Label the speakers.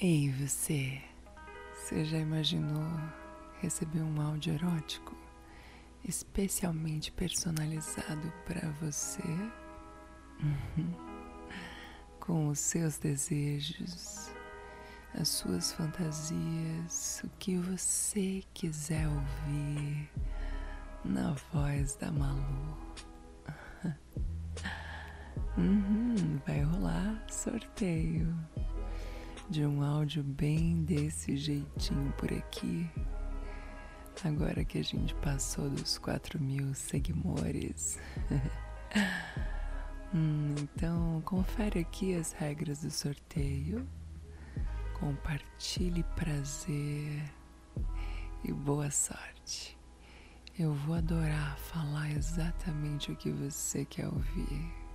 Speaker 1: Ei, você, você já imaginou receber um áudio erótico especialmente personalizado para você? Uhum. Com os seus desejos, as suas fantasias, o que você quiser ouvir na voz da Malu. Uhum, vai rolar sorteio de um áudio bem desse jeitinho por aqui. Agora que a gente passou dos 4 mil seguidores. hum, então, confere aqui as regras do sorteio. Compartilhe prazer e boa sorte. Eu vou adorar falar exatamente o que você quer ouvir.